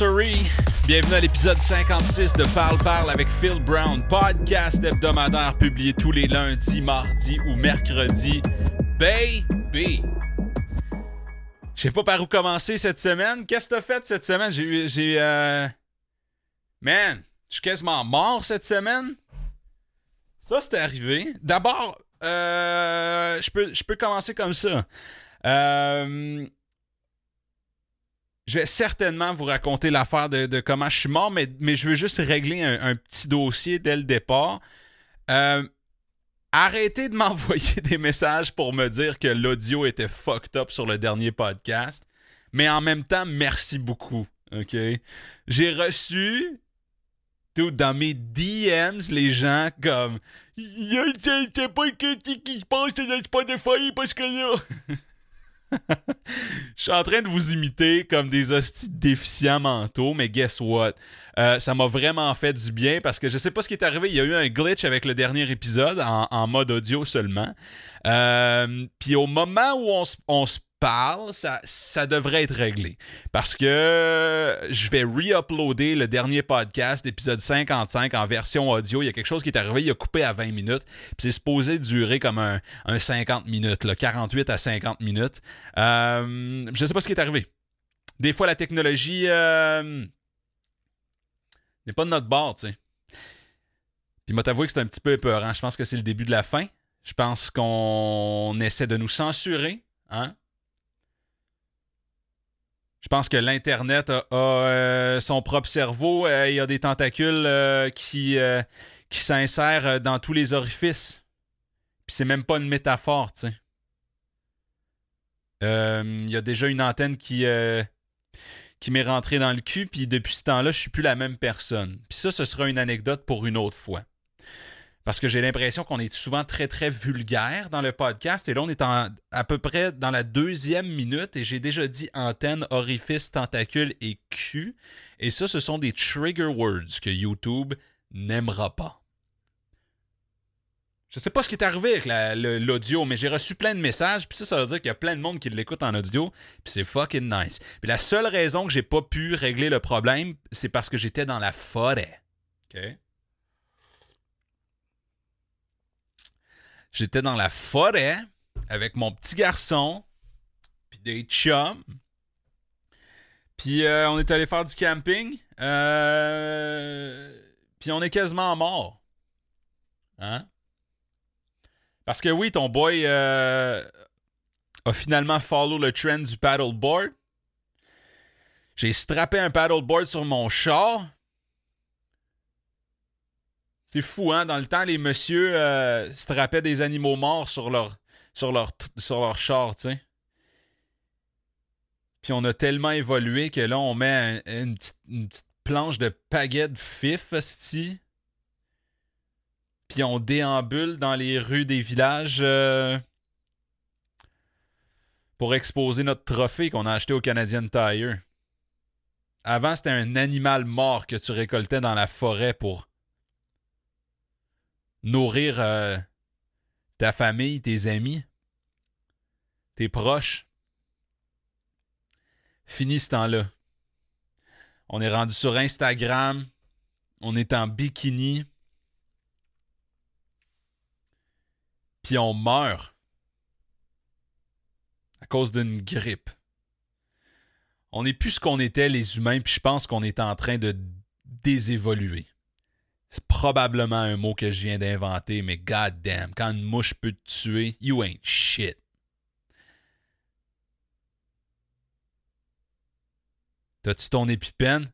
Bienvenue à l'épisode 56 de Parle Parle avec Phil Brown, podcast hebdomadaire publié tous les lundis, mardis ou mercredis. Baby! Je sais pas par où commencer cette semaine. Qu'est-ce que t'as fait cette semaine? J'ai eu. J'ai. Euh... Man, je suis quasiment mort cette semaine. Ça, c'est arrivé. D'abord, euh, je, peux, je peux commencer comme ça. Euh, je vais certainement vous raconter l'affaire de, comment je suis mort, mais, je veux juste régler un, petit dossier dès le départ. Euh, arrêtez de m'envoyer des messages pour me dire que l'audio était fucked up sur le dernier podcast. Mais en même temps, merci beaucoup. OK? J'ai reçu tout dans mes DMs les gens comme c'est pas que qui se passe dans Spotify parce que là Je suis en train de vous imiter comme des hosties déficients mentaux, mais guess what? Euh, ça m'a vraiment fait du bien parce que je sais pas ce qui est arrivé. Il y a eu un glitch avec le dernier épisode en, mode audio seulement. Euh, puis au moment où on, on se parle, ça, ça devrait être réglé. Parce que je vais re-uploader le dernier podcast, épisode 55, en version audio. Il y a quelque chose qui est arrivé, il a coupé à 20 minutes. Puis c'est supposé durer comme un, 50 minutes, là, 48 à 50 minutes. Euh, je ne sais pas ce qui est arrivé. Des fois, la technologie euh, n'est pas de notre bord, tu sais. Puis m'a t'avoué que c'est un petit peu épeurant. Je pense que c'est le début de la fin. Je pense qu'on essaie de nous censurer. Hein? Je pense que l'Internet a, euh, son propre cerveau. et euh, il y a des tentacules euh, qui, qui s'insèrent dans tous les orifices. Puis c'est même pas une métaphore, tu sais. Il y a déjà une antenne qui, qui m'est rentrée dans le cul, puis depuis ce temps-là, je suis plus la même personne. Puis ça, ce sera une anecdote pour une autre fois. Parce que j'ai l'impression qu'on est souvent très, très vulgaire dans le podcast. Et là, on est à peu près dans la deuxième minute et j'ai déjà dit antenne, orifice, tentacule et cul. Et ça, ce sont des trigger words que YouTube n'aimera pas. Je sais pas ce qui est arrivé avec l'audio, mais j'ai reçu plein de messages, puis ça, ça veut dire qu'il y a plein de monde qui l'écoute en audio, puis c'est fucking nice. Puis la seule raison que j'ai pas pu régler le problème, c'est parce que j'étais dans la forêt. J'étais dans la forêt avec mon petit garçon, puis des chums. Puis euh, on est allé faire du camping. Euh, puis on est quasiment mort. Hein? Parce que oui, ton boy euh, a finalement follow le trend du paddleboard. J'ai strappé un paddleboard sur mon char. C'est fou, hein? Dans le temps, les messieurs euh, strappaient des animaux morts sur leur, sur leur, sur char, tu. Puis on a tellement évolué que là, on met une, petite, planche de pagaie de fif, Puis on déambule dans les rues des villages euh, pour exposer notre trophée qu'on a acheté au Canadian Tire. Avant, c'était un animal mort que tu récoltais dans la forêt pour nourrir euh, ta famille, tes amis, tes proches. Fini ce temps-là. On est rendu sur Instagram. On est en bikini. Puis on meurt à cause d'une grippe. On n'est plus ce qu'on était les humains, puis je pense qu'on est en train de désévoluer. C'est probablement un mot que je viens d'inventer, mais goddamn, quand une mouche peut te tuer, you ain't shit. T'as-tu ton épipène?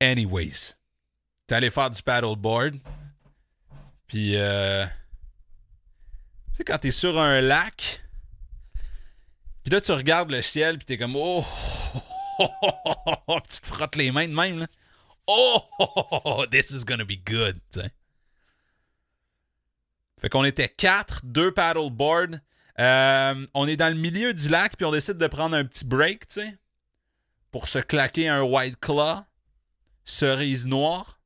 Anyways, t'es allé faire du paddleboard. Puis, euh, tu sais, quand t'es sur un lac, puis là, tu regardes le ciel, puis t'es comme, oh, tu te frottes les mains de même, là. Oh, this is gonna be good, Fait qu'on était quatre, deux paddleboards. Euh, on est dans le milieu du lac, puis on décide de prendre un petit break, tu pour se claquer un White Claw, cerise noire.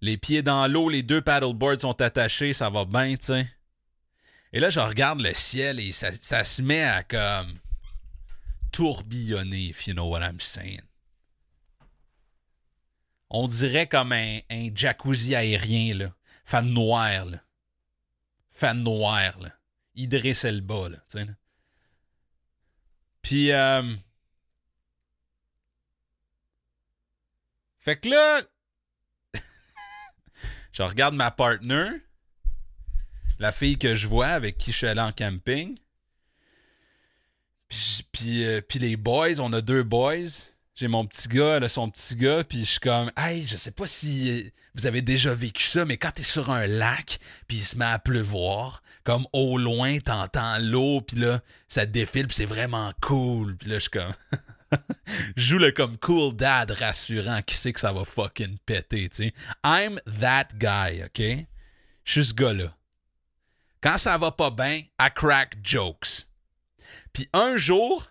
Les pieds dans l'eau, les deux paddleboards sont attachés, ça va bien, tu. Et là, je regarde le ciel et ça, ça se met à comme tourbillonner, if you know what I'm saying. On dirait comme un, jacuzzi aérien, là. Fan noir, là. Fan noir, là. Idriss Elba, là, tu sais. Puis, euh... Fait que là, je regarde ma partner, la fille que je vois avec qui je suis allé en camping. Euh, puis les boys, on a deux boys. J'ai mon petit gars, là, son petit gars, puis je suis comme, hey, je sais pas si euh, vous avez déjà vécu ça, mais quand t'es sur un lac, puis il se met à pleuvoir, comme au loin, t'entends l'eau, puis là, ça défile, puis c'est vraiment cool. Puis là, je suis comme, joue le comme cool dad rassurant qui sait que ça va fucking péter, tu sais. I'm that guy, OK? Je suis ce gars-là. Quand ça va pas bien, I crack jokes. Puis un jour,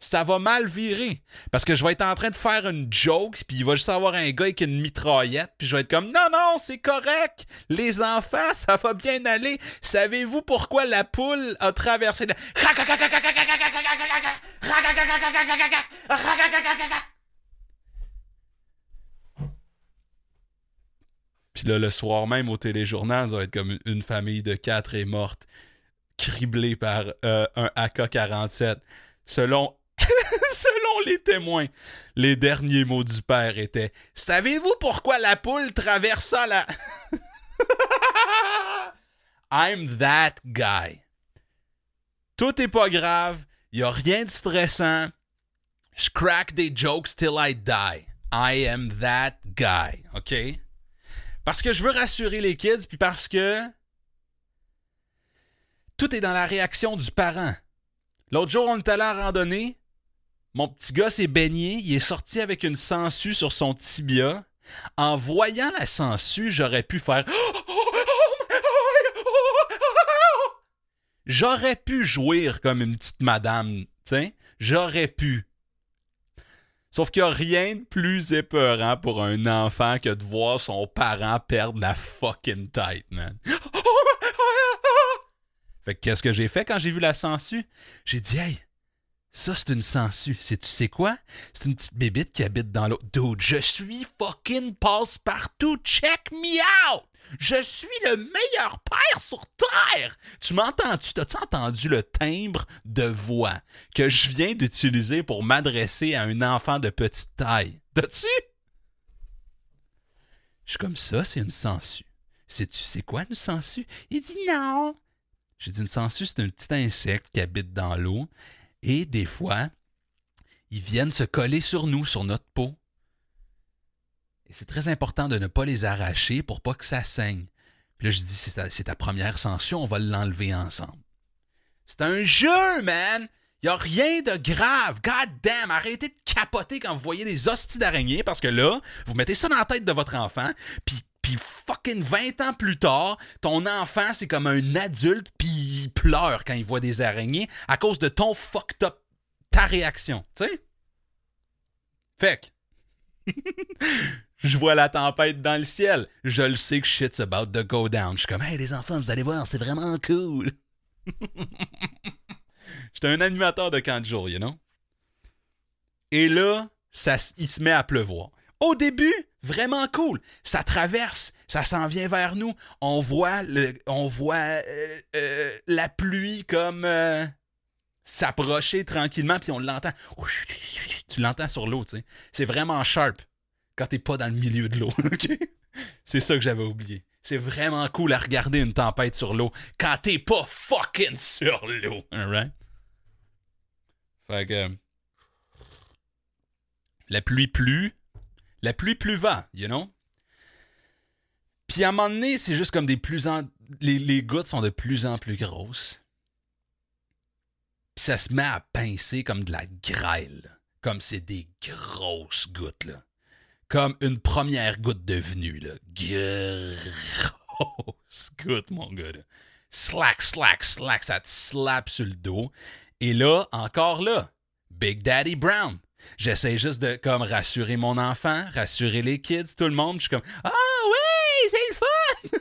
ça va mal virer. Parce que je vais être en train de faire une joke, puis il va juste avoir un gars avec une mitraillette, puis je vais être comme non, non, c'est correct. Les enfants, ça va bien aller. Savez-vous pourquoi la poule a traversé la. Puis là, le soir même au téléjournal, ça va être comme une famille de quatre est morte, criblée par euh, un AK-47. Selon Selon les témoins, les derniers mots du père étaient Savez-vous pourquoi la poule traversa la. I'm that guy. Tout est pas grave, y a rien de stressant. Je crack des jokes till I die. I am that guy, OK? Parce que je veux rassurer les kids, puis parce que tout est dans la réaction du parent. L'autre jour, on est allé en randonnée, mon petit gars s'est baigné, il est sorti avec une sangsue sur son tibia. En voyant la sangsue, j'aurais pu faire J'aurais pu jouir comme une petite madame, tu J'aurais pu. Sauf qu'il n'y a rien de plus épeurant pour un enfant que de voir son parent perdre la fucking tête, man. Fait que qu'est-ce que j'ai fait quand j'ai vu la sangsue? J'ai dit, hey, ça, c'est une sangsue. C'est, tu sais quoi? C'est une petite bébite qui habite dans l'eau. Dude, je suis fucking passe-partout. Check me out! Je suis le meilleur père sur Terre! Tu m'entends-tu? T'as-tu entendu le timbre de voix que je viens d'utiliser pour m'adresser à un enfant de petite taille? T'as-tu? Je suis comme ça, c'est une sangsue. Sais-tu c'est quoi une sangsue? Il dit non. J'ai dit une sangsue, c'est un petit insecte qui habite dans l'eau et des fois, ils viennent se coller sur nous, sur notre peau. Et c'est très important de ne pas les arracher pour pas que ça saigne. Puis là, je dis, c'est ta, première sanction, on va l'enlever ensemble. C'est un jeu, man! Y a rien de grave. God damn, arrêtez de capoter quand vous voyez des hosties d'araignées parce que là, vous mettez ça dans la tête de votre enfant, puis puis fucking 20 ans plus tard, ton enfant, c'est comme un adulte, puis il pleure quand il voit des araignées à cause de ton fucked up, ta réaction, tu sais? Fait que, je vois la tempête dans le ciel. Je le sais que shit's about to go down. Je suis comme, hey les enfants, vous allez voir, c'est vraiment cool. J'étais un animateur de camp de jour, you know? Et là, ça, il se met à pleuvoir. Au début, vraiment cool. Ça traverse, ça s'en vient vers nous. On voit, on voit euh, euh, la pluie comme euh, s'approcher tranquillement, puis on l'entend. Tu l'entends sur l'eau, tu sais. C'est vraiment sharp quand t'es pas dans le milieu de l'eau. C'est ça que j'avais oublié. C'est vraiment cool à regarder une tempête sur l'eau quand t'es pas fucking sur l'eau. Alright? Fait que. La pluie plut, la pluie plus va, you know? Puis à un moment donné, c'est juste comme des plus en... Les, les, gouttes sont de plus en plus grosses. Puis ça se met à pincer comme de la grêle. Comme c'est des grosses gouttes, là. Comme une première goutte de venue, là. Grosse goutte, mon gars. Slack, slack, slack, ça te slappe sur le dos. Et là, encore là, Big Daddy Brown J'essaie juste de comme rassurer mon enfant, rassurer les kids, tout le monde. Je suis comme Ah oui, c'est le fun!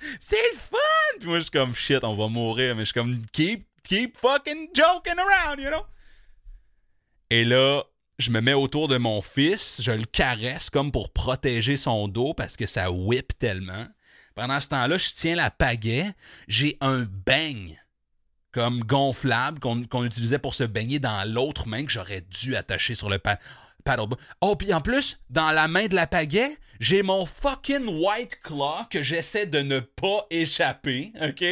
c'est le fun! Puis moi, je suis comme shit, on va mourir, mais je suis comme keep, keep fucking joking around, you know? Et là, je me mets autour de mon fils, je le caresse comme pour protéger son dos parce que ça whip tellement. Pendant ce temps-là, je tiens la pagaie, j'ai un bang comme gonflable qu'on utilisait pour se baigner dans l'autre main que j'aurais dû attacher sur le paddleboard. Oh, puis en plus, dans la main de la pagaie, j'ai mon fucking White Claw que j'essaie de ne pas échapper, OK?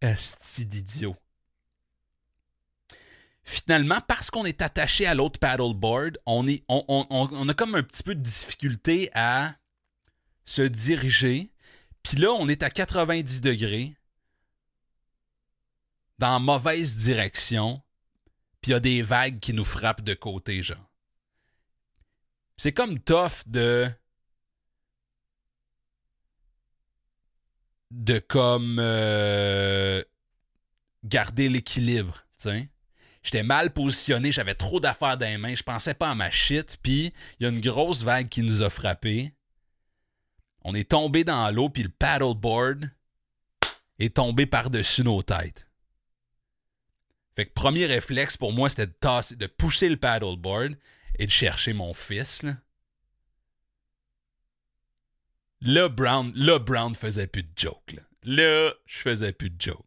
Esti d'idiot. Finalement, parce qu'on est attaché à l'autre paddleboard, on, est, on, on a comme un petit peu de difficulté à se diriger. Puis là, on est à 90 degrés dans mauvaise direction, puis il y a des vagues qui nous frappent de côté, genre. C'est comme tough de. de comme. Euh, garder l'équilibre, tu sais. J'étais mal positionné, j'avais trop d'affaires dans les mains, je pensais pas à ma shit, puis il y a une grosse vague qui nous a frappé. On est tombé dans l'eau, puis le paddleboard est tombé par-dessus nos têtes. Fait que premier réflexe pour moi, c'était de, pousser le paddleboard et de chercher mon fils. Là. Brown, là, Brown faisait plus de joke. Là, là je faisais plus de joke.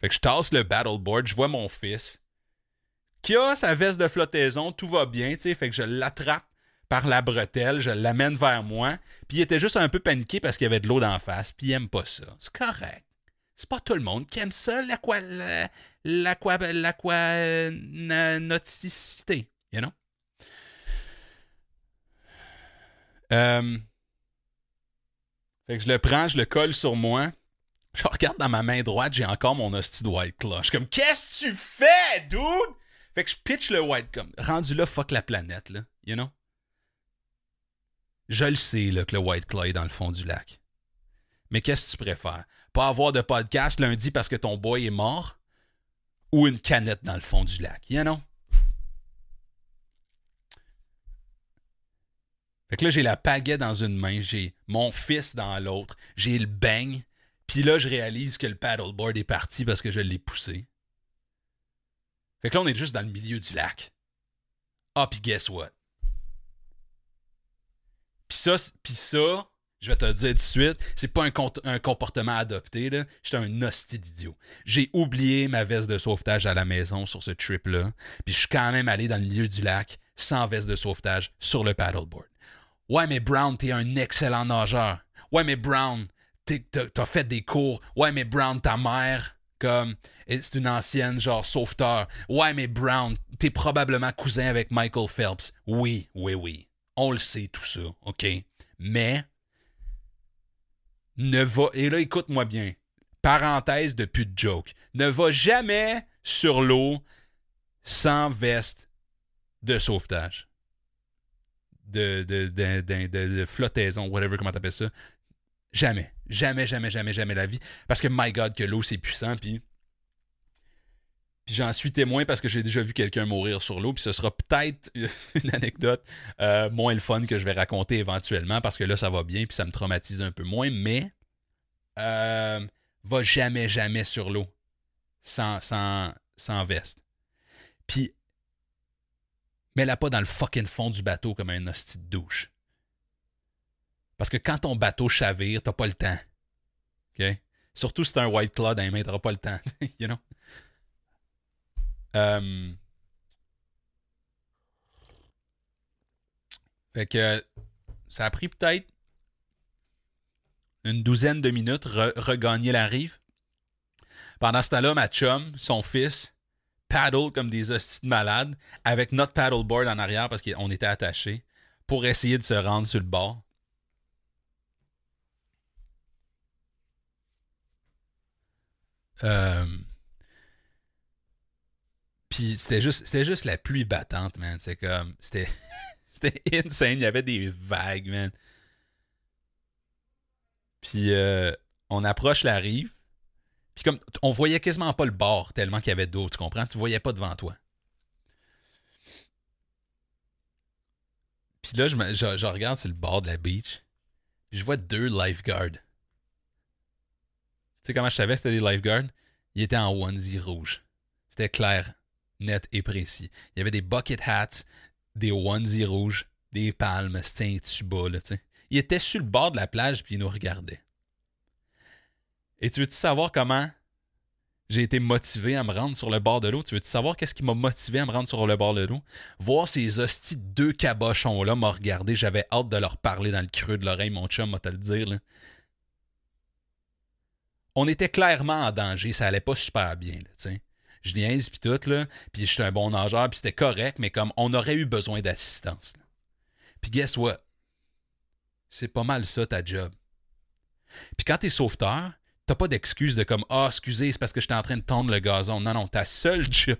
Fait que je tasse le paddleboard, je vois mon fils qui a sa veste de flottaison, tout va bien, tu sais, fait que je l'attrape par la bretelle, je l'amène vers moi, puis il était juste un peu paniqué parce qu'il y avait de l'eau d'en face, puis il aime pas ça. C'est correct. C'est pas tout le monde qui aime ça, l'aqua... l'aqua... l'aquanauticité, you know? Euh, fait que je le prends, je le colle sur moi. Je regarde dans ma main droite, j'ai encore mon hostie de White Claw. Je suis comme, qu'est-ce que tu fais, dude? Fait que je pitch le White Claw. Rendu là, fuck la planète, là. You know? Je le sais, là, que le White Claw est dans le fond du lac. Mais qu'est-ce que tu préfères? Pas avoir de podcast lundi parce que ton boy est mort ou une canette dans le fond du lac, you know? Fait que là, j'ai la pagaie dans une main, j'ai mon fils dans l'autre, j'ai le bang, puis là, je réalise que le paddleboard est parti parce que je l'ai poussé. Fait que là, on est juste dans le milieu du lac. Ah, puis guess what? Puis ça, puis ça, je vais te le dire tout de suite, c'est pas un, comportement adopté, là. J'étais un hostie d'idiot. J'ai oublié ma veste de sauvetage à la maison sur ce trip-là, puis je suis quand même allé dans le milieu du lac sans veste de sauvetage sur le paddleboard. Ouais, mais Brown, t'es un excellent nageur. Ouais, mais Brown, t'as fait des cours. Ouais, mais Brown, ta mère, comme, c'est une ancienne, genre, sauveteur. Ouais, mais Brown, t'es probablement cousin avec Michael Phelps. Oui, oui, oui. On le sait, tout ça, OK? Mais, ne va. Et là, écoute-moi bien. Parenthèse de plus de joke. Ne va jamais sur l'eau sans veste de sauvetage. De, de, de, de, flottaison, whatever, comment t'appelles ça. Jamais. Jamais, jamais, jamais, jamais la vie. Parce que, my God, que l'eau, c'est puissant, puis. Puis j'en suis témoin parce que j'ai déjà vu quelqu'un mourir sur l'eau. Puis ce sera peut-être une anecdote euh, moins le fun que je vais raconter éventuellement parce que là, ça va bien puis ça me traumatise un peu moins. Mais euh, va jamais, jamais sur l'eau sans, sans, sans veste. Puis mets-la pas dans le fucking fond du bateau comme un hostie de douche. Parce que quand ton bateau chavire, t'as pas le temps. OK? Surtout si t'as un white claw dans les mains, t'auras pas le temps. you know? Euh, fait que ça a pris peut-être une douzaine de minutes, regagner la rive. Pendant ce temps-là, ma chum, son fils, paddle comme des hosties de malades avec notre paddleboard en arrière parce qu'on était attachés pour essayer de se rendre sur le bord. Euh, puis c'était juste, c'était juste la pluie battante, man. C'est comme. C'était, c'était insane. Il y avait des vagues, man. Puis euh, on approche la rive. Puis comme. On voyait quasiment pas le bord tellement qu'il y avait d'eau, tu comprends? Tu voyais pas devant toi. Puis là, je, je- regarde sur le bord de la beach. Je vois deux lifeguards. Tu sais comment je savais c'était des lifeguards? Ils étaient en onesie rouge. C'était clair, net et précis. Il y avait des bucket hats, des onesies rouges, des palmes, c'était un tuba, là. Ils étaient sur le bord de la plage, puis ils nous regardaient. Et tu veux-tu savoir comment j'ai été motivé à me rendre sur le bord de l'eau? Tu veux-tu savoir qu'est-ce qui m'a motivé à me rendre sur le bord de l'eau? Voir ces hosties de deux cabochons-là m'a regardé. J'avais hâte de leur parler dans le creux de l'oreille, mon chum, m'a te le dire. là. On était clairement en danger. Ça allait pas super bien, tu. Je niaise, puis tout, là. Puis j'étais un bon nageur, puis c'était correct, mais comme on aurait eu besoin d'assistance. Puis guess what? C'est pas mal ça, ta job. Puis quand t'es sauveteur, t'as pas d'excuse de comme Ah, excusez, c'est parce que j'étais en train de tondre le gazon. Non, non, ta seule job,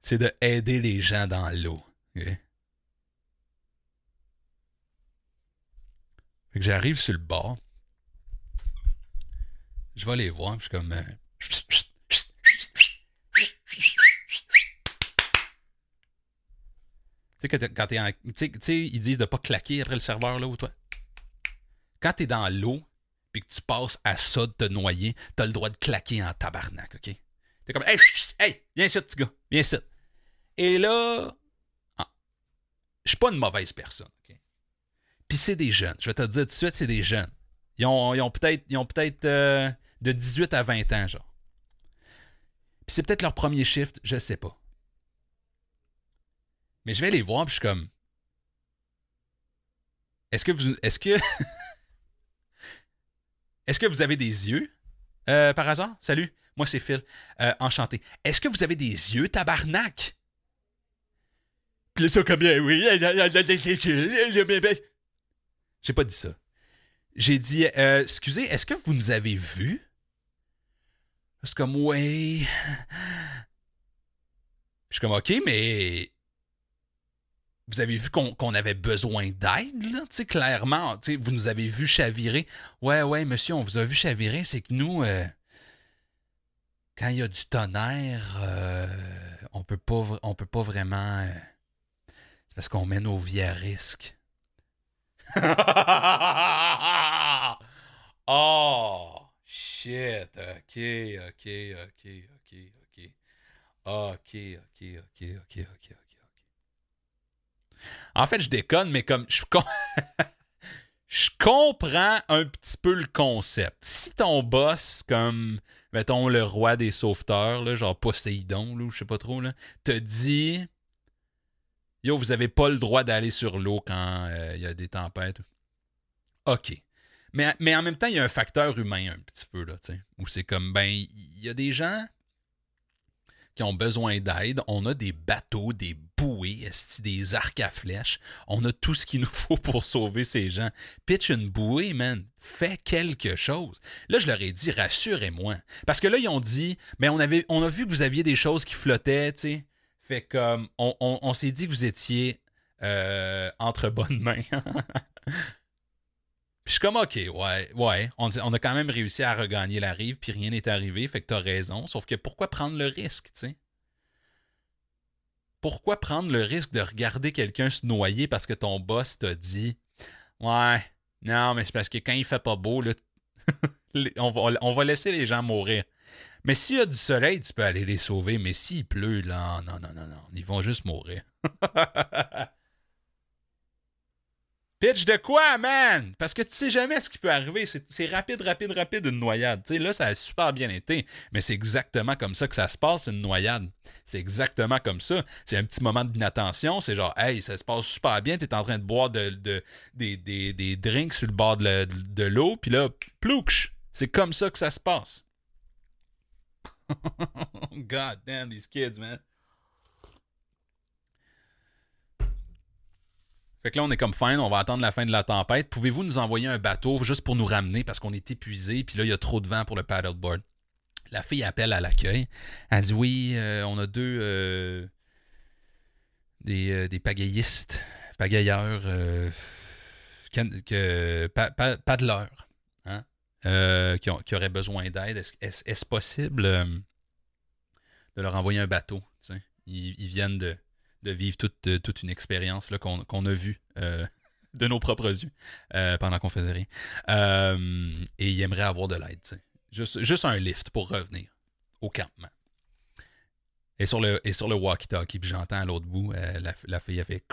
c'est de aider les gens dans l'eau. Fait que j'arrive sur le bord. Je vais les voir, je suis comme. euh, Tu sais, t'es- quand t'es en. Tu sais- ils disent de pas claquer après le serveur, là, ou toi? Quand t'es dans l'eau, puis que tu passes à ça de te noyer, t'as le droit de claquer en tabarnak, OK? T'es comme, hey, hey, viens ici, petit gars, viens ici. Et là, ah, je suis pas une mauvaise personne, OK? Puis c'est des jeunes, je vais te le dire tout de suite, c'est des jeunes. Ils ont, ils ont peut-être euh, de 18 à 20 ans, genre. Puis c'est peut-être leur premier shift, je sais pas. Mais je vais les voir, puis je suis comme. Est-ce que vous. Est-ce que. Est-ce que vous avez des yeux euh, par hasard? Salut, moi c'est Phil. Euh, enchanté. Est-ce que vous avez des yeux, tabarnak? Puis comme bien, oui. J'ai pas dit ça. J'ai dit, euh, excusez, est-ce que vous nous avez vus? C'est comme, ouais. Je suis comme, ok, mais vous avez vu qu'on avait besoin d'aide, là, clairement, vous nous avez vu chavirer. Ouais, ouais, monsieur, on vous a vu chavirer, c'est que nous, euh, quand il y a du tonnerre, euh, on peut pas, on peut pas vraiment. euh, c'est parce qu'on met nos vies à risque. oh, shit, ok, ok, ok. Ok, ok, ok, ok, ok, ok, ok. En fait, je déconne, mais comme je, com- je comprends un petit peu le concept. Si ton boss, comme, mettons, le roi des sauveteurs, genre Poséidon, là, ou sais pas trop, te dit Yo, vous avez pas le droit d'aller sur l'eau quand euh, il y a des tempêtes. OK. Mais, mais en même temps, il y a un facteur humain un petit peu, là, tu où c'est comme, ben, il y a des gens qui ont besoin d'aide. On a des bateaux, des bouées, des arcs à flèches. On a tout ce qu'il nous faut pour sauver ces gens. Pitch une bouée, man. Fais quelque chose. Là, je leur ai dit, rassurez-moi. Parce que là, ils ont dit, mais on, avait, on a vu que vous aviez des choses qui flottaient, tu sais. Fait comme, on, on- on s'est dit que vous étiez euh, entre bonnes mains. Puis je suis comme, OK, ouais, ouais. On, a quand même réussi à regagner la rive, puis rien n'est arrivé, fait que t'as raison. Sauf que pourquoi prendre le risque, tu sais? Pourquoi prendre le risque de regarder quelqu'un se noyer parce que ton boss t'a dit, ouais, non, mais c'est parce que quand il fait pas beau, là, on, va, on va laisser les gens mourir. Mais s'il y a du soleil, tu peux aller les sauver. Mais s'il pleut, là, non, non, non, non, ils vont juste mourir. Pitch de quoi, man? Parce que tu sais jamais ce qui peut arriver. C'est rapide, rapide, rapide, une noyade. Tu sais, là, ça a super bien été. Mais c'est exactement comme ça que ça se passe, une noyade. C'est exactement comme ça. C'est un petit moment d'inattention. C'est genre, hey, ça se passe super bien. T'es en train de boire de, de- des, des- drinks sur le bord de l'eau. Puis là, plouch! C'est comme ça que ça se passe. God damn these kids, man. Fait que là, on est comme fine, on va attendre la fin de la tempête. Pouvez-vous nous envoyer un bateau juste pour nous ramener parce qu'on est épuisé, puis là, il y a trop de vent pour le paddleboard? La fille appelle à l'accueil. Elle dit oui, euh, on a deux euh, des, euh, des pagayistes, pagayeurs, paddleurs, hein, qui, auraient besoin d'aide. Est-ce possible de leur envoyer un bateau? ils viennent de, de vivre toute, euh, toute une expérience qu'on, a vue euh, de nos propres yeux euh, pendant qu'on faisait rien. Et il aimerait avoir de l'aide. Juste, juste un lift pour revenir au campement. Et sur le, et sur le walkie-talkie, puis j'entends à l'autre bout, la, la fille a fait.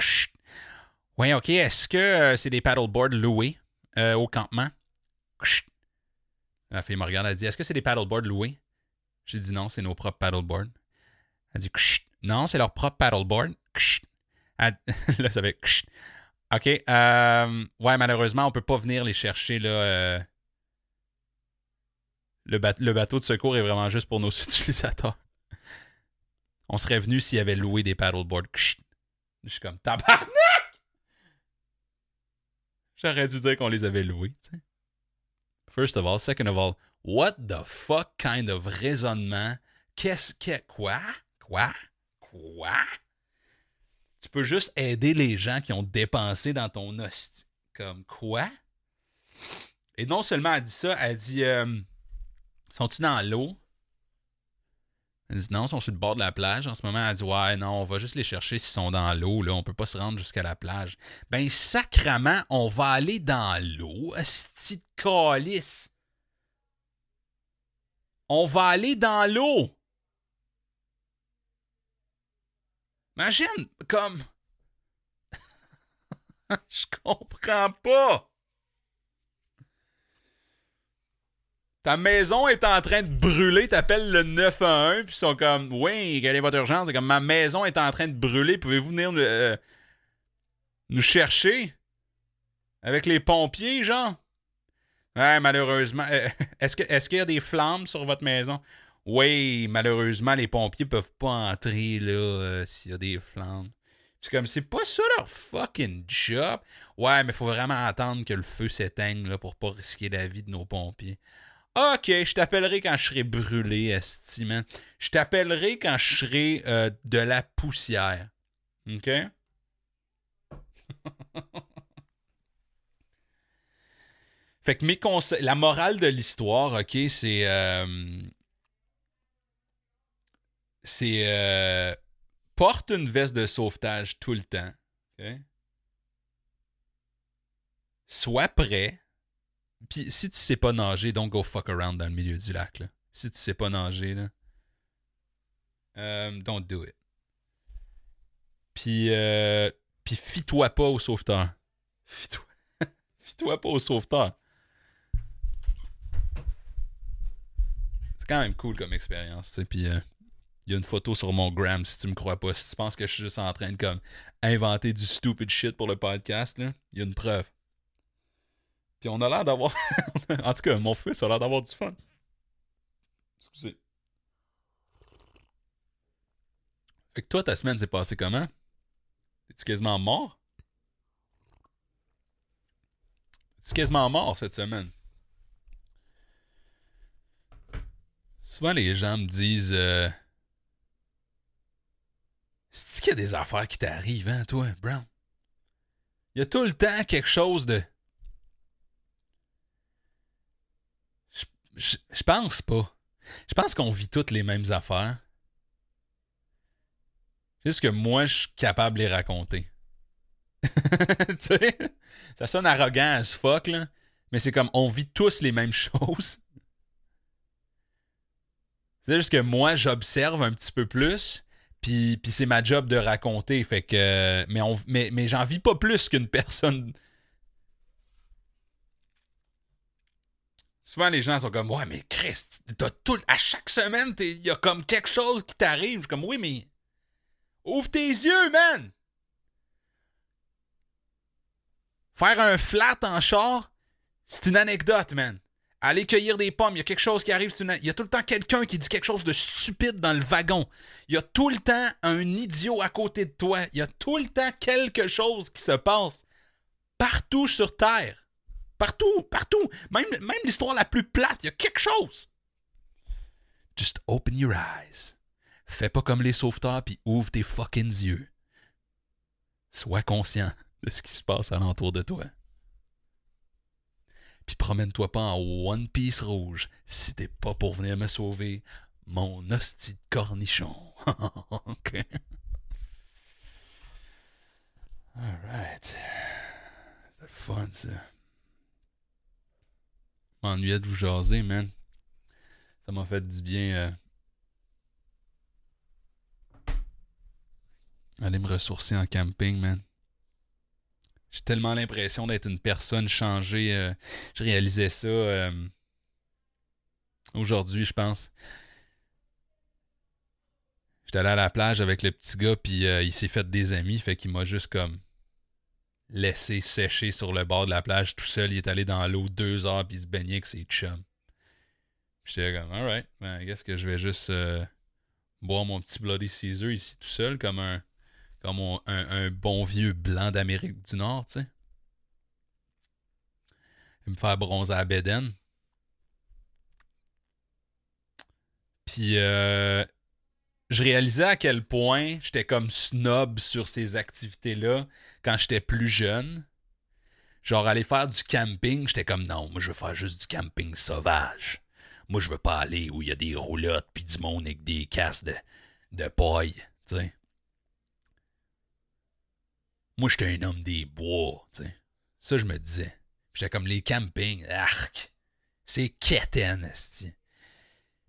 Ouais, ok, est-ce que c'est des paddleboards loués au campement? La fille me regarde, elle dit Est-ce que c'est des paddleboards loués? J'ai dit non, c'est nos propres paddleboards. Elle dit. Non, c'est leur propre paddleboard. Là, ça fait. OK. euh, ouais, malheureusement, on peut pas venir les chercher. Là, euh. le, ba- le bateau de secours est vraiment juste pour nos utilisateurs. On serait venu s'il y avait loué des paddleboards. Je suis comme tabarnak! J'aurais dû dire qu'on les avait loués. First of all, second of all, what the fuck kind of raisonnement? Qu'est-ce que. Quoi? Quoi? Quoi? Tu peux juste aider les gens qui ont dépensé dans ton hostie. Comme quoi? Et non seulement elle dit ça, elle dit euh, Sont-ils dans l'eau? Elle dit non, ils sont sur le bord de la plage. En ce moment, elle dit Ouais, non, on va juste les chercher s'ils sont dans l'eau. Là, on peut pas se rendre jusqu'à la plage. Ben, sacrement, on va aller dans l'eau, esti de calice. On va aller dans l'eau. Imagine, comme. Je comprends pas. Ta maison est en train de brûler, t'appelles le 911, puis ils sont comme Oui, quelle est votre urgence? C'est comme ma maison est en train de brûler, pouvez-vous venir euh, nous chercher? Avec les pompiers, genre? Ouais, malheureusement. euh, est-ce, est-ce qu'il y a des flammes sur votre maison? Oui, malheureusement, les pompiers peuvent pas entrer là euh, s'il y a des flammes. C'est comme, c'est pas ça leur fucking job. Ouais, mais faut vraiment attendre que le feu s'éteigne là, pour pas risquer la vie de nos pompiers. Ok, je t'appellerai quand je serai brûlé, esti, man. Je t'appellerai quand je serai euh, de la poussière. Ok? fait que mes conseils. La morale de l'histoire, ok, c'est. euh, c'est. euh, porte une veste de sauvetage tout le temps. Sois prêt. Puis si tu sais pas nager, don't go fuck around dans le milieu du lac. Là. Si tu sais pas nager, là. euh, don't do it. Puis, euh, puis fie-toi pas au sauveteur. Fie-toi. fie-toi pas au sauveteur. C'est quand même cool comme expérience, tu. Puis, y a une photo sur mon gram si tu me crois pas. Si tu penses que je suis juste en train de comme inventer du stupid shit pour le podcast, là, il y a une preuve. Puis on a l'air d'avoir. en tout cas, mon fils a l'air d'avoir du fun. Excusez. Fait que toi, ta semaine s'est passée comment? Es-tu quasiment mort? Es-tu quasiment mort cette semaine? Souvent, les gens me disent. Euh... C'est-tu qu'il y a des affaires qui t'arrivent, hein, toi, Brown? Il y a tout le temps quelque chose de. Je, pense pas. Je pense qu'on vit toutes les mêmes affaires. Juste que moi, je suis capable de les raconter. tu sais? Ça sonne arrogant as fuck, là. Mais c'est comme, on vit tous les mêmes choses. C'est juste que moi, j'observe un petit peu plus. Puis, c'est ma job de raconter. Fait que. Mais, on, mais, mais j'en vis pas plus qu'une personne. Souvent, les gens sont comme Ouais, mais Christ, t'as tout. À chaque semaine, il y a comme quelque chose qui t'arrive. Je suis comme Oui, mais. Ouvre tes yeux, man! Faire un flat en char, c'est une anecdote, man. Aller cueillir des pommes, il y a quelque chose qui arrive. Il y a tout le temps quelqu'un qui dit quelque chose de stupide dans le wagon. Il y a tout le temps un idiot à côté de toi. Il y a tout le temps quelque chose qui se passe. Partout sur Terre. Partout, partout. Même, même l'histoire la plus plate, il y a quelque chose. Just open your eyes. Fais pas comme les sauveteurs puis ouvre tes fucking yeux. Sois conscient de ce qui se passe alentour de toi. Puis promène-toi pas en One Piece rouge si t'es pas pour venir me sauver, mon hostie de cornichon. ok. Alright. C'était le fun, ça. M'ennuyais de vous jaser, man. Ça m'a fait du bien. Euh... Aller me ressourcer en camping, man. J'ai tellement l'impression d'être une personne changée. euh, Je réalisais ça euh, aujourd'hui, je pense. J'étais allé à la plage avec le petit gars, puis euh, il s'est fait des amis, fait qu'il m'a juste comme laissé sécher sur le bord de la plage tout seul. Il est allé dans l'eau deux heures, puis il se baignait avec ses chums. J'étais comme, alright, ben, qu'est-ce que je vais juste boire mon petit Bloody Caesar ici tout seul, comme un, comme un, bon vieux blanc d'Amérique du Nord, tu sais. Me faire bronzer à Beden. Puis, euh, je réalisais à quel point j'étais comme snob sur ces activités-là quand j'étais plus jeune. Genre, aller faire du camping, j'étais comme non, moi je veux faire juste du camping sauvage. Moi je veux pas aller où il y a des roulottes puis du monde avec des casses de, de paille, tu sais. Moi j'étais un homme des bois, tu sais. Ça je me disais. J'étais comme les campings, arc. C'est quétaine, esti.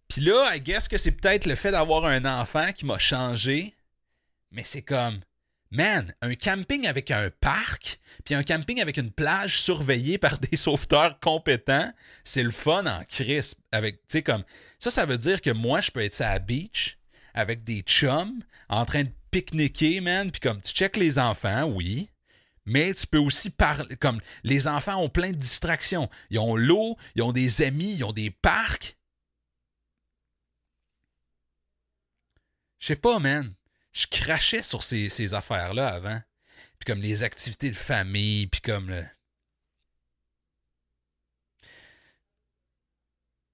Puis là, I guess que c'est peut-être le fait d'avoir un enfant qui m'a changé. Mais c'est comme, man, un camping avec un parc, puis un camping avec une plage surveillée par des sauveteurs compétents, c'est le fun en crisp. Avec, tu sais, comme, ça, ça veut dire que moi, je peux être à la beach avec des chums, en train de pique-niquer, man, puis comme, tu checkes les enfants, oui. Mais tu peux aussi parler, comme, les enfants ont plein de distractions. Ils ont l'eau, ils ont des amis, ils ont des parcs. Je sais pas, man. Je crachais sur ces, ces affaires-là avant. Puis comme les activités de famille, puis comme le...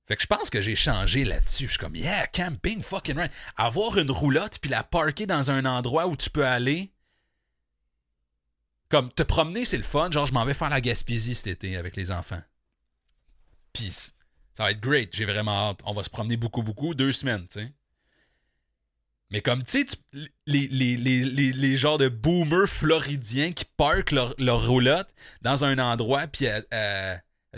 Fait que je pense que j'ai changé là-dessus. Je suis comme, yeah, camping, fucking right. Avoir une roulotte, puis la parker dans un endroit où tu peux aller. Comme, te promener, c'est le fun. Genre, je m'en vais faire la Gaspésie cet été avec les enfants. Puis, ça va être great. J'ai vraiment hâte. On va se promener beaucoup, beaucoup. Deux semaines, tu sais. Mais comme, tu sais, les, les, les, les, genres de boomers floridiens qui parkent leur, leur roulotte dans un endroit, puis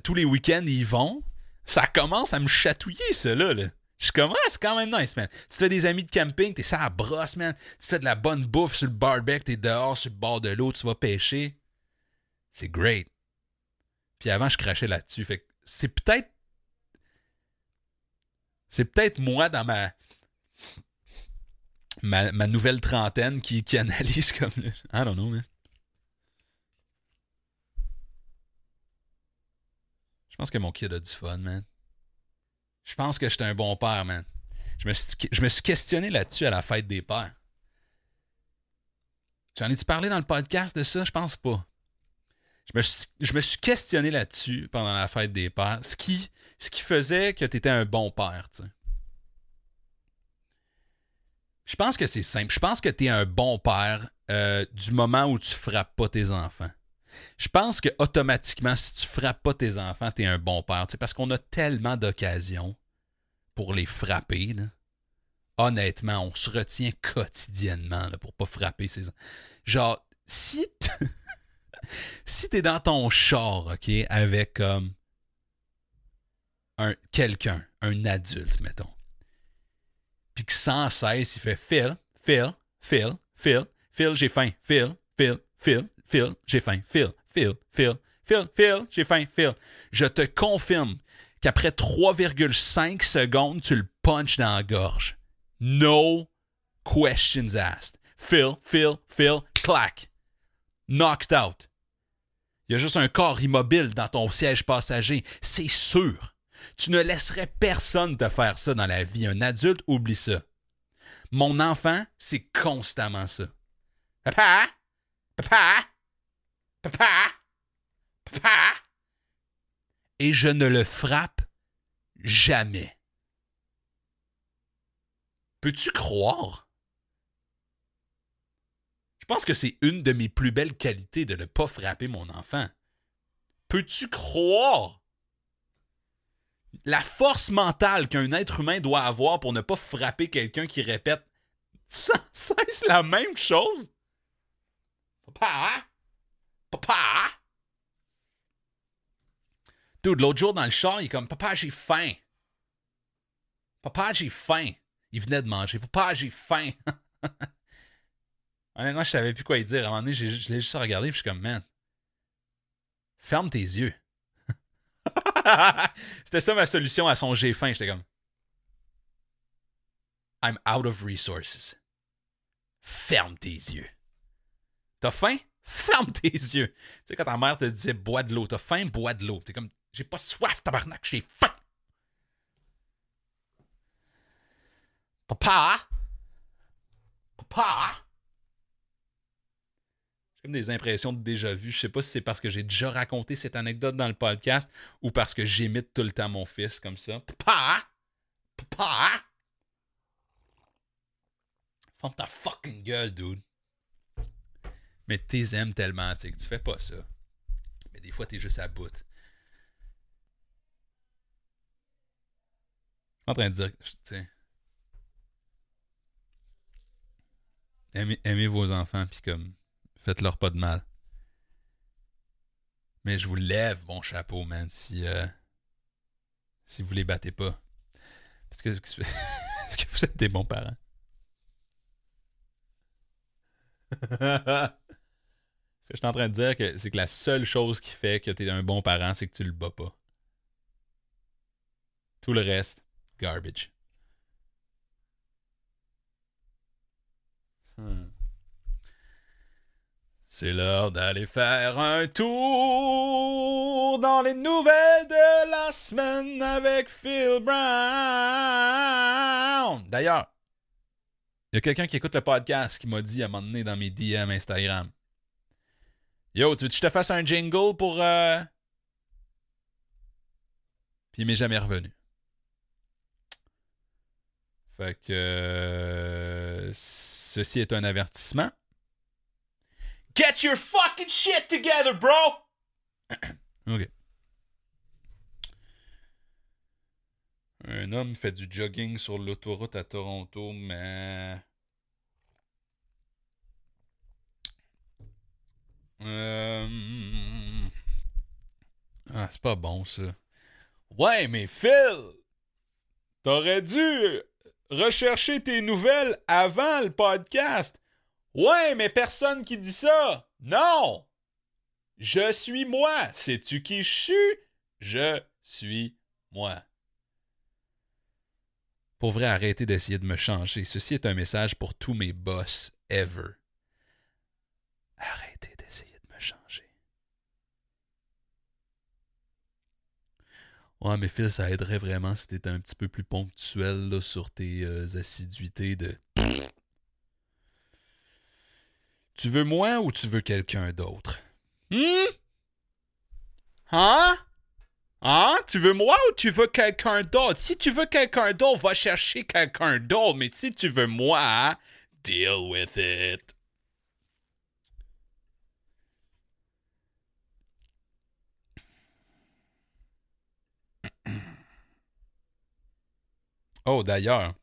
tous les week-ends, ils y vont, ça commence à me chatouiller, ça, là. là. Je suis comme, ah, c'est quand même nice, man. Tu fais des amis de camping, t'es ça à brosse, man. Tu fais de la bonne bouffe sur le barbecue, t'es dehors sur le bord de l'eau, tu vas pêcher. C'est great. Puis avant, je crachais là-dessus. Fait que c'est peut-être. C'est peut-être moi dans ma ma, ma nouvelle trentaine qui, qui analyse comme. le- I don't know, man. Pense que mon kid a du fun, man. Je pense que j'étais un bon père, man. Je me suis, je questionné là-dessus à la fête des pères. J'en ai-tu parlé dans le podcast de ça? Je pense pas. Je me suis, je questionné là-dessus pendant la fête des pères. Ce qui, faisait que tu étais un bon père, tu. Je pense que c'est simple. Je pense que tu es un bon père euh, du moment où tu frappes pas tes enfants. Je pense que automatiquement, si tu frappes pas tes enfants, tu es un bon père. tu sais, Parce qu'on a tellement d'occasions pour les frapper. Honnêtement, on se retient quotidiennement là, pour pas frapper ses enfants. Genre, si t- si t'es dans ton char, OK, avec quelqu'un, un adulte, mettons, puis que sans cesse, il fait Phil, Phil, Phil, Phil, Phil, j'ai faim, Phil, Phil, Phil, Phil, j'ai faim, Phil, Phil, Phil, Phil, Phil, j'ai faim, Phil. Je te confirme qu'après 3,5 secondes, tu le punches dans la gorge. No questions asked. Phil, Phil, Phil, clac. Knocked out. Il y a juste un corps immobile dans ton siège passager. C'est sûr. Tu ne laisserais personne te faire ça dans la vie. Un adulte, oublie ça. Mon enfant, c'est constamment ça. Papa! Papa! Papa! Papa! Et je ne le frappe jamais. Peux-tu croire? Je pense que c'est une de mes plus belles qualités de ne pas frapper mon enfant. Peux-tu croire? La force mentale qu'un être humain doit avoir pour ne pas frapper quelqu'un qui répète sans cesse la même chose? Papa? Papa? Dude, l'autre jour dans le char, il est comme Papa, j'ai faim. Papa, j'ai faim. Il venait de manger. Papa, j'ai faim. Honnêtement, je savais plus quoi lui dire. À un moment donné, je l'ai juste regardé et je suis comme, man, ferme tes yeux. C'était ça ma solution à son j'ai faim. J'étais comme, I'm out of resources. Ferme tes yeux. T'as faim? Ferme tes yeux. Tu sais, quand ta mère te disait bois de l'eau, t'as faim, bois de l'eau. T'es comme, j'ai pas soif, tabarnak, j'ai faim. Papa? Papa? J'ai comme des impressions de déjà vu. Je sais pas si c'est parce que j'ai déjà raconté cette anecdote dans le podcast ou parce que j'imite tout le temps mon fils comme ça. Papa? Papa? Ferme ta fucking gueule, dude. Mais t'es aimes tellement, tu sais, que tu fais pas ça. Mais des fois, t'es juste à bout. Je suis en train de dire, tu sais. Aimez, vos enfants, puis comme, faites-leur pas de mal. Mais je vous lève mon chapeau, man, si, euh, si vous les battez pas. Parce que, est-ce que vous êtes des bons parents? Que je suis en train de dire, que c'est que la seule chose qui fait que tu es un bon parent, c'est que tu le bats pas. Tout le reste, garbage. Hmm. C'est l'heure d'aller faire un tour dans les nouvelles de la semaine avec Phil Brown. D'ailleurs, il y a quelqu'un qui écoute le podcast qui m'a dit à un moment donné dans mes DM Instagram Yo, tu veux que je te fasse un jingle pour. Euh... Puis il m'est jamais revenu. Fait que. Euh, ceci est un avertissement. Get your fucking shit together, bro! ok. Un homme fait du jogging sur l'autoroute à Toronto, mais. Euh... Ah, c'est pas bon ça. Ouais, mais Phil, t'aurais dû rechercher tes nouvelles avant le podcast. Ouais, mais personne qui dit ça. Non. Je suis moi. Sais-tu qui je suis? Je suis moi. Pour vrai, d'essayer de me changer. Ceci est un message pour tous mes boss ever. Arrêtez d'essayer de me changer. Ouais, mais Phil, ça aiderait vraiment si t'étais un petit peu plus ponctuel sur tes euh, assiduités de. Tu veux moi ou tu veux quelqu'un d'autre? Hum? Hein? Hein? Tu veux moi ou tu veux quelqu'un d'autre? Si tu veux quelqu'un d'autre, va chercher quelqu'un d'autre. Mais si tu veux moi, deal with it. Oh, d'ailleurs,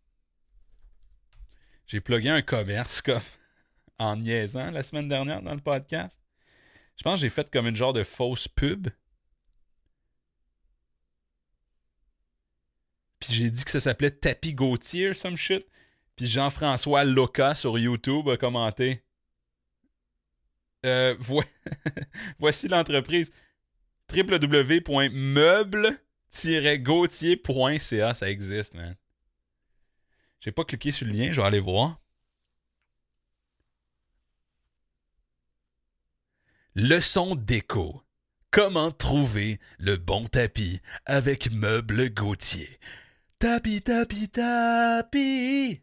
j'ai plugué un commerce comme en niaisant la semaine dernière dans le podcast. Je pense que j'ai fait comme une genre de fausse pub. Puis j'ai dit que ça s'appelait Tapis Gauthier, some shit. Puis Jean-François Loca sur YouTube a commenté. Euh, voici l'entreprise www.meuble-gauthier.ca. Ça existe, man. J'ai pas cliqué sur le lien, je vais aller voir. Leçon déco. Comment trouver le bon tapis avec Meuble Gauthier. Tapis, tapis, tapis.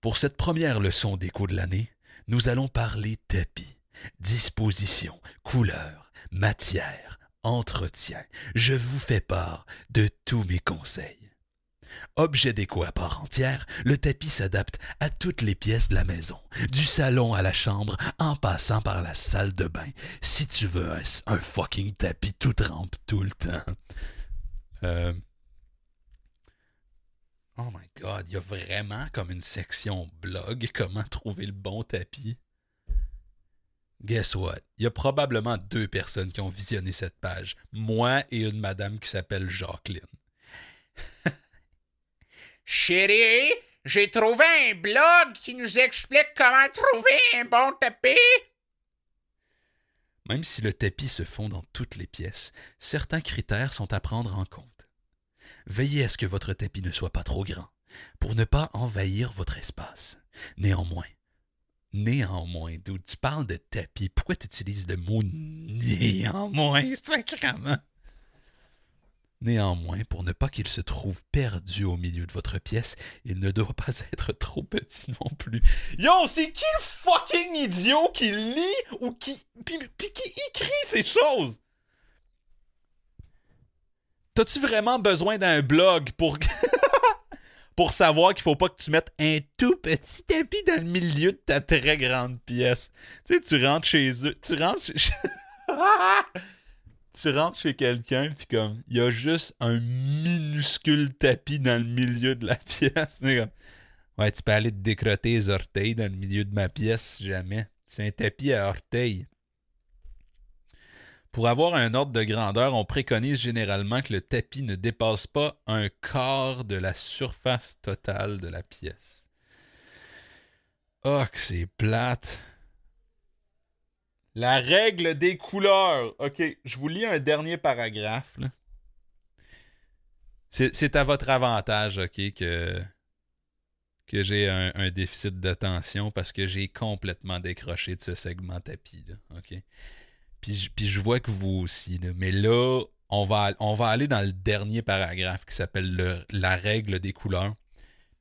Pour cette première leçon d'écho de l'année, nous allons parler tapis, disposition, couleur, matière, entretien. Je vous fais part de tous mes conseils. Objet déco à part entière, le tapis s'adapte à toutes les pièces de la maison, du salon à la chambre, en passant par la salle de bain. Si tu veux un, fucking tapis tout trempe tout le temps. Euh, Oh my god, il y a vraiment comme une section blog, comment trouver le bon tapis. Guess what? Il y a probablement deux personnes qui ont visionné cette page. Moi et une madame qui s'appelle Jacqueline. Chérie, j'ai trouvé un blog qui nous explique comment trouver un bon tapis. Même si le tapis se fond dans toutes les pièces, certains critères sont à prendre en compte. Veillez à ce que votre tapis ne soit pas trop grand, pour ne pas envahir votre espace. Néanmoins, néanmoins, d'où tu parles de tapis, pourquoi tu utilises le mot néanmoins? Néanmoins, pour ne pas qu'il se trouve perdu au milieu de votre pièce, il ne doit pas être trop petit non plus. Yo, c'est qui le fucking idiot qui lit ou qui. Puis, qui écrit ces choses? T'as-tu vraiment besoin d'un blog pour. pour savoir qu'il faut pas que tu mettes un tout petit tapis dans le milieu de ta très grande pièce? Tu sais, tu rentres chez eux. Tu rentres chez. tu rentres chez quelqu'un, puis comme, il y a juste un minuscule tapis dans le milieu de la pièce. Mais comme, ouais, tu peux aller te décrotter les orteils dans le milieu de ma pièce si jamais. C'est un tapis à orteils. Pour avoir un ordre de grandeur, on préconise généralement que le tapis ne dépasse pas un quart de la surface totale de la pièce. Oh, que c'est plate. La règle des couleurs. OK, je vous lis un dernier paragraphe. C'est à votre avantage, OK, que, j'ai un, déficit d'attention parce que j'ai complètement décroché de ce segment tapis. OK? Puis, je vois que vous aussi. Mais là, on va, on va aller dans le dernier paragraphe qui s'appelle La règle des couleurs.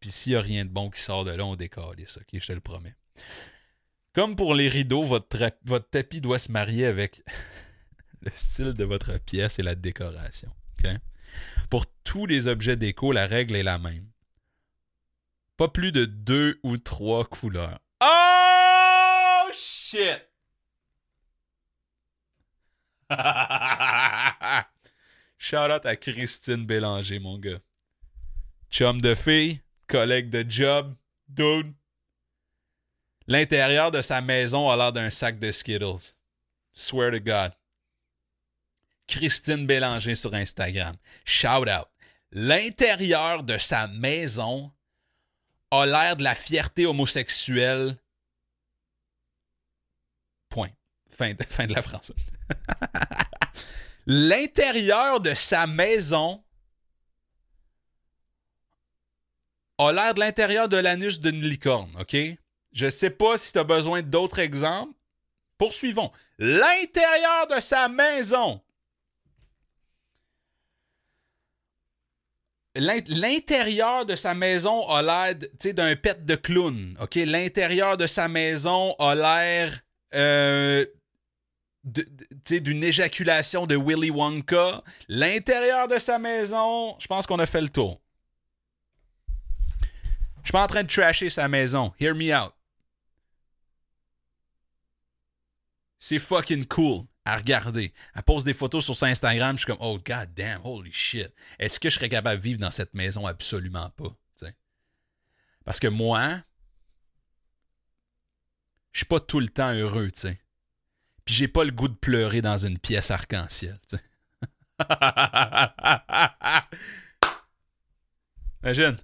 Puis s'il n'y a rien de bon qui sort de là, on décolle ça, OK? Je te le promets. Comme pour les rideaux, votre, tapis doit se marier avec le style de votre pièce et la décoration. Pour tous les objets déco, la règle est la même. Pas plus de deux ou trois couleurs. Oh shit! Shout out à Christine Bélanger, mon gars. Chum de fille, collègue de job, dude. L'intérieur de sa maison a l'air d'un sac de Skittles. Swear to God. Christine Bélanger sur Instagram. Shout out. L'intérieur de sa maison a l'air de la fierté homosexuelle. Point. Fin de, la phrase. L'intérieur de sa maison a l'air de l'intérieur de l'anus d'une licorne, OK? Je sais pas si tu as besoin d'autres exemples. Poursuivons. L'intérieur de sa maison. L'intérieur de sa maison a l'air d'un pet de clown. L'intérieur de sa maison a l'air euh, d'une éjaculation de Willy Wonka. L'intérieur de sa maison, je pense qu'on a fait le tour. Je suis pas en train de trasher sa maison. Hear me out. C'est fucking cool à regarder. Elle pose des photos sur son Instagram, je suis comme, oh god damn, holy shit. Est-ce que je serais capable de vivre dans cette maison? Absolument pas. Parce que moi, je suis pas tout le temps heureux, tu sais. Puis j'ai pas le goût de pleurer dans une pièce arc-en-ciel. Imagine.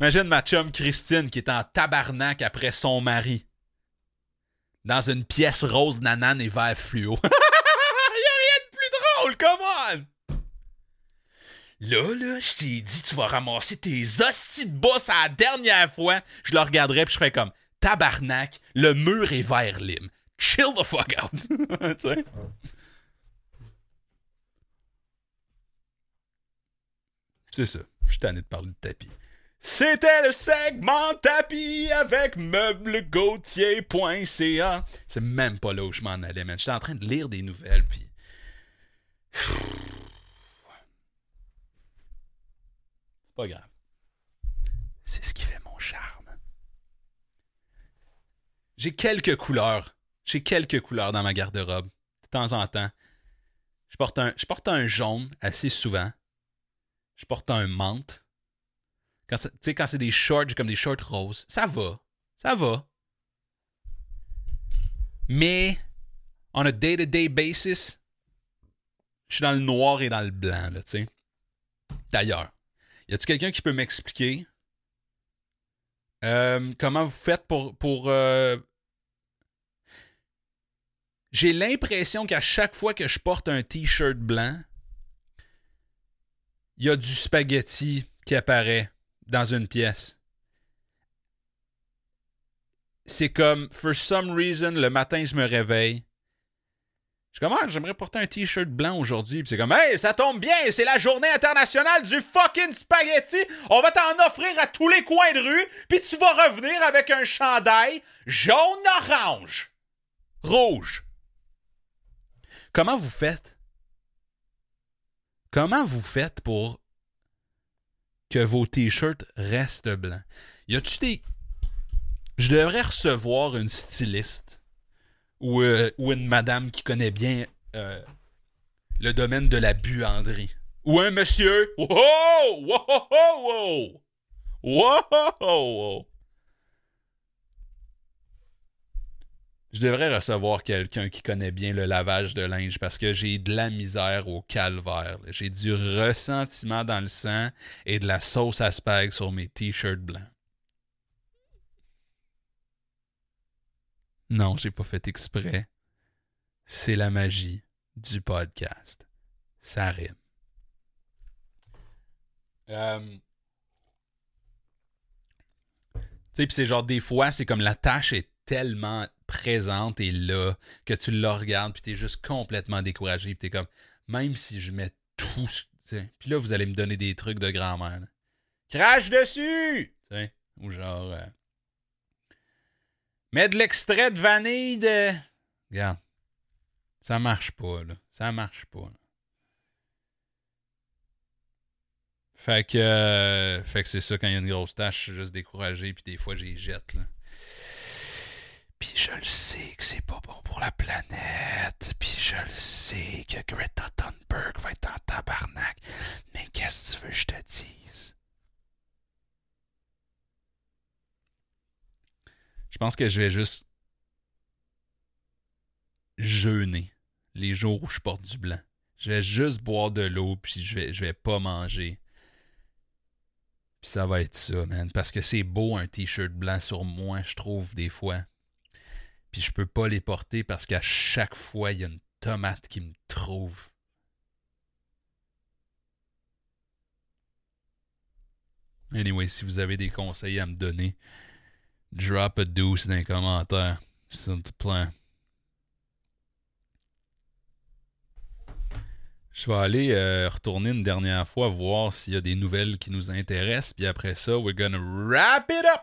Imagine ma chum Christine qui est en tabarnak après son mari dans une pièce rose nanane et vert fluo. Il a rien de plus drôle, come on! Là, là, je t'ai dit, tu vas ramasser tes hosties de boss à la dernière fois. Je le regarderais puis je ferais comme tabarnak, le mur est vert lime. Chill the fuck out. C'est ça. Je suis tanné de parler de tapis. C'était le segment tapis avec meublegautier.ca. C'est même pas là où je m'en allais, man. J'étais en train de lire des nouvelles, puis. C'est pas grave. C'est ce qui fait mon charme. J'ai quelques couleurs. J'ai quelques couleurs dans ma garde-robe. De temps en temps. Je porte un, je porte un jaune assez souvent. Je porte un menthe quand, quand c'est des shorts, comme des shorts roses, ça va. Ça va. Mais, on a day-to-day basis, je suis dans le noir et dans le blanc, là, tu sais. D'ailleurs, y a-t-il quelqu'un qui peut m'expliquer euh, comment vous faites pour. pour euh, J'ai l'impression qu'à chaque fois que je porte un t-shirt blanc, il y a du spaghetti qui apparaît dans une pièce. C'est comme, for some reason, le matin, je me réveille. Je suis comme, ah, j'aimerais porter un t-shirt blanc aujourd'hui. Puis c'est comme, hey, ça tombe bien, c'est la journée internationale du fucking spaghetti. On va t'en offrir à tous les coins de rue. Puis tu vas revenir avec un chandail jaune-orange. Rouge. Comment vous faites? Comment vous faites pour que vos t-shirts restent blancs? Y a-tu des. Je devrais recevoir une styliste ou, euh, une madame qui connaît bien euh, le domaine de la buanderie. Ou un monsieur. Wow! Wow! Wow! Wow! wow. Je devrais recevoir quelqu'un qui connaît bien le lavage de linge parce que j'ai de la misère au calvaire. J'ai du ressentiment dans le sang et de la sauce à spag sur mes t-shirts blancs. Non, j'ai pas fait exprès. C'est la magie du podcast. Ça rime. Euh... Tu sais, puis c'est genre des fois, c'est comme la tâche est tellement présente et là que tu la regardes puis t'es juste complètement découragé puis t'es comme même si je mets tout puis là vous allez me donner des trucs de grand-mère crache dessus! Ou genre euh, mets de l'extrait de vanille de regarde ça marche pas là. Ça marche pas fait que euh, fait que c'est ça quand il y a une grosse tâche je suis juste découragé puis des fois j'y jette là puis je le sais que c'est pas bon pour la planète. Puis je le sais que Greta Thunberg va être en tabarnak. Mais qu'est-ce que tu veux que je te dise? Je pense que je vais juste jeûner les jours où je porte du blanc. Je vais juste boire de l'eau, puis je vais, je vais pas manger. Puis ça va être ça, man. Parce que c'est beau un t-shirt blanc sur moi, je trouve, des fois. Puis je peux pas les porter parce qu'à chaque fois, il y a une tomate qui me trouve. Anyway, si vous avez des conseils à me donner, drop a douce dans les commentaires, s'il te plaît. Je vais aller euh, retourner une dernière fois voir s'il y a des nouvelles qui nous intéressent. Puis après ça, we're gonna wrap it up.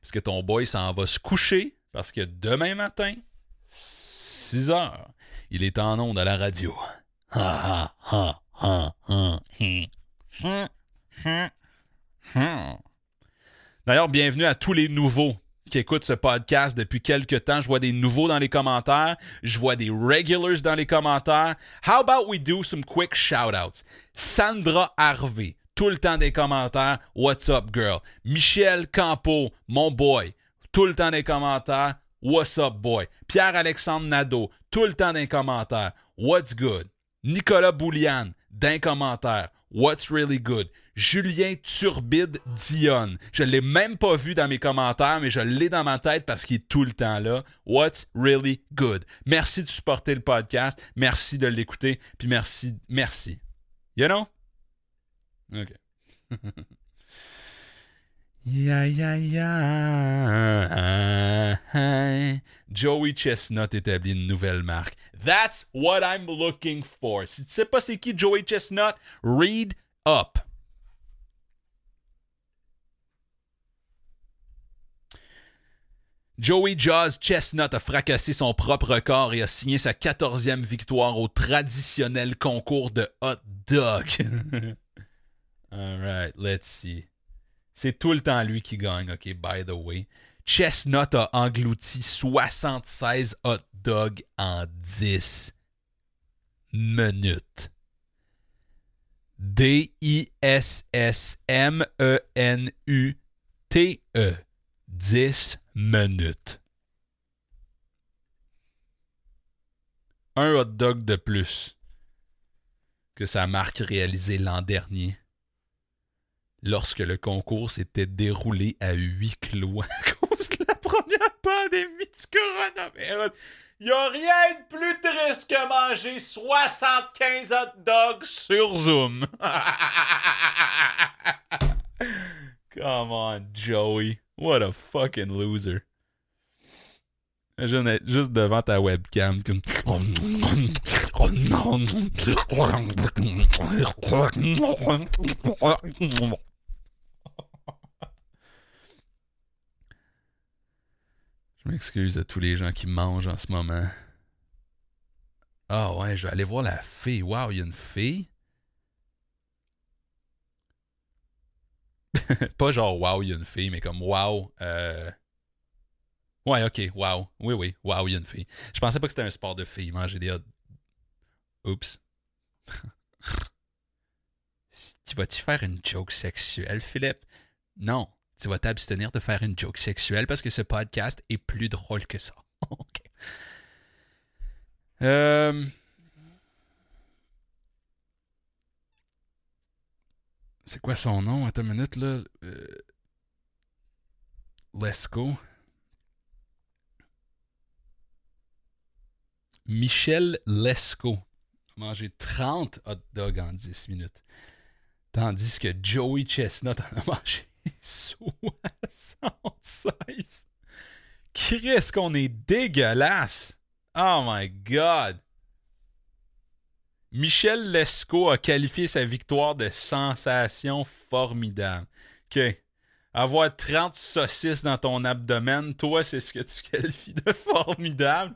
Parce que ton boy s'en va se coucher. Parce que demain matin, 6 heures, il est en onde à la radio. D'ailleurs, bienvenue à tous les nouveaux qui écoutent ce podcast depuis quelques temps. Je vois des nouveaux dans les commentaires. Je vois des regulars dans les commentaires. How about we do some quick shout-outs? Sandra Harvey, tout le temps des commentaires. What's up, girl? Michel Campo, mon boy tout le temps dans les commentaires. What's up, boy? Pierre-Alexandre Nadeau, tout le temps dans commentaires. What's good? Nicolas Boulian, d'un commentaire. What's really good? Julien Turbide Dion. Je ne l'ai même pas vu dans mes commentaires, mais je l'ai dans ma tête parce qu'il est tout le temps là. What's really good? Merci de supporter le podcast. Merci de l'écouter. Puis merci, merci. You know? OK. Ya, ya, ya. Joey Chestnut établit une nouvelle marque. That's what I'm looking for. Si tu sais pas c'est qui Joey Chestnut, read up. Joey Jaws Chestnut a fracassé son propre record et a signé sa quatorzième victoire au traditionnel concours de hot dog. Alright, let's see. C'est tout le temps lui qui gagne, OK, by the way. Chestnut a englouti 76 hot dogs en 10 minutes. D-I-S-S-M-E-N-U-T-E. 10 minutes. un hot dog de plus que sa marque réalisée l'an dernier lorsque le concours s'était déroulé à huis clos à cause de la première pandémie du coronavirus. Il a rien de plus triste que manger 75 hot dogs sur Zoom. Come on, Joey. What a fucking loser. Imagine être juste devant ta webcam. Comme... m'excuse à tous les gens qui mangent en ce moment. Ah ouais, je vais aller voir la fille. Wow, il y a une fille? Pas genre wow, il y a une fille, mais comme wow. Euh... Ouais, ok, wow. Oui, oui, wow, il y a une fille. Je pensais pas que c'était un sport de fille, manger des hot. Oups. tu vas-tu faire une joke sexuelle, Philippe? Non tu vas t'abstenir de faire une joke sexuelle parce que ce podcast est plus drôle que ça. ok. Euh... C'est quoi son nom? Attends une minute, là. Euh... Lesco. Michel Lesco a mangé 30 hot dogs en 10 minutes. Tandis que Joey Chestnut en a mangé 76. Qu'est-ce qu'on est dégueulasse. Oh my God. Michel Lescaut a qualifié sa victoire de sensation formidable. OK. Avoir 30 saucisses dans ton abdomen, toi, c'est ce que tu qualifies de formidable.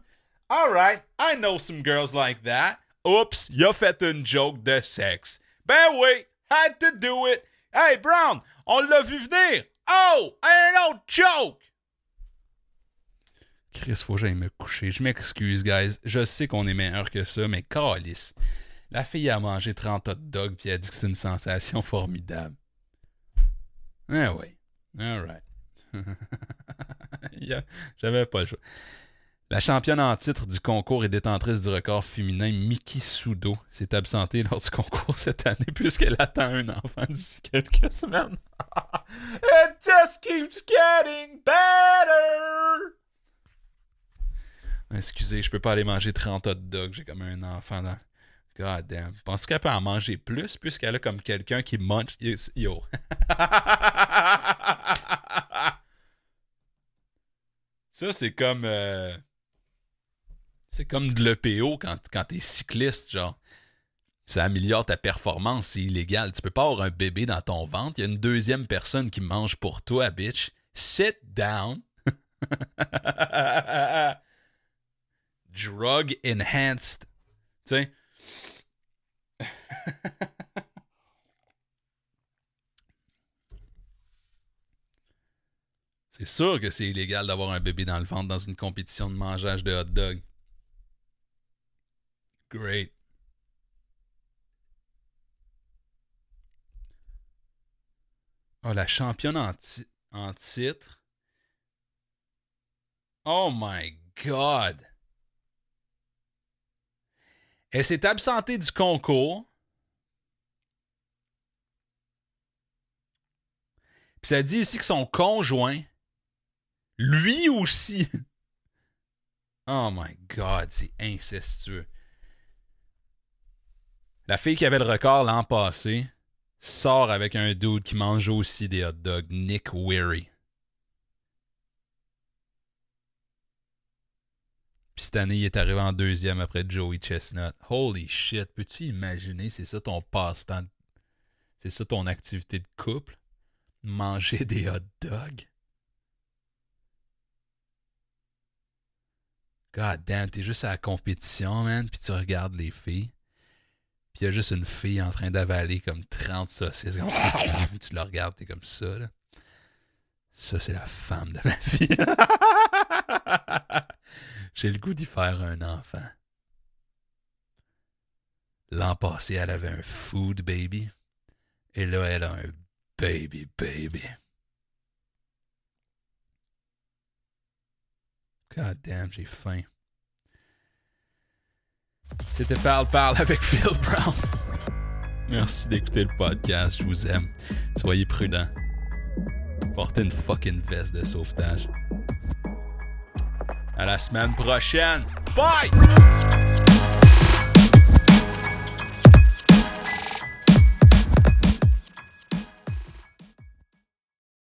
Alright, I know some girls like that. Oups, il a fait une joke de sexe. Ben oui, had to do it. Hey, Brown, on l'a vu venir! Oh! Un autre joke! Chris, faut que j'aille me coucher. Je m'excuse, guys. Je sais qu'on est meilleur que ça, mais calice. La fille a mangé 30 hot dogs puis a dit que c'est une sensation formidable. Ah oui. Alright. J'avais pas le choix. La championne en titre du concours et détentrice du record féminin, Miki Sudo, s'est absentée lors du concours cette année puisqu'elle attend un enfant d'ici quelques semaines. It just keeps getting better! Excusez, je peux pas aller manger 30 hot dogs, j'ai comme un enfant dans... God damn. Penses qu'elle peut en manger plus puisqu'elle a comme quelqu'un qui mange... Yo? Ça, c'est comme... Euh, c'est comme de l'EPO quand, quand t'es cycliste, genre. Ça améliore ta performance, c'est illégal. Tu peux pas avoir un bébé dans ton ventre. Il y a une deuxième personne qui mange pour toi, bitch. Sit down. Drug enhanced. Tu sais. c'est sûr que c'est illégal d'avoir un bébé dans le ventre dans une compétition de mangeage de hot dog. Great. Oh, la championne en, en titre. Oh my God. Elle s'est absentée du concours. Puis ça dit ici que son conjoint, lui aussi. Oh my God, c'est incestueux. La fille qui avait le record l'an passé sort avec un dude qui mange aussi des hot dogs, Nick Weary. Puis cette année, il est arrivé en deuxième après Joey Chestnut. Holy shit, peux-tu imaginer, c'est ça ton passe-temps, c'est ça ton activité de couple? Manger des hot dogs? God damn, t'es juste à la compétition, man, puis tu regardes les filles. Puis il y a juste une fille en train d'avaler comme 30 saucisses. tu la regardes, t'es comme ça. Là. Ça, c'est la femme de ma vie. J'ai le goût d'y faire un enfant. L'an passé, elle avait un food baby. Et là, elle a un baby baby. God damn, j'ai faim. C'était Parle Parle avec Phil Brown. Merci d'écouter le podcast. Je vous aime. Soyez prudents. Portez une fucking veste de sauvetage. À la semaine prochaine. Bye!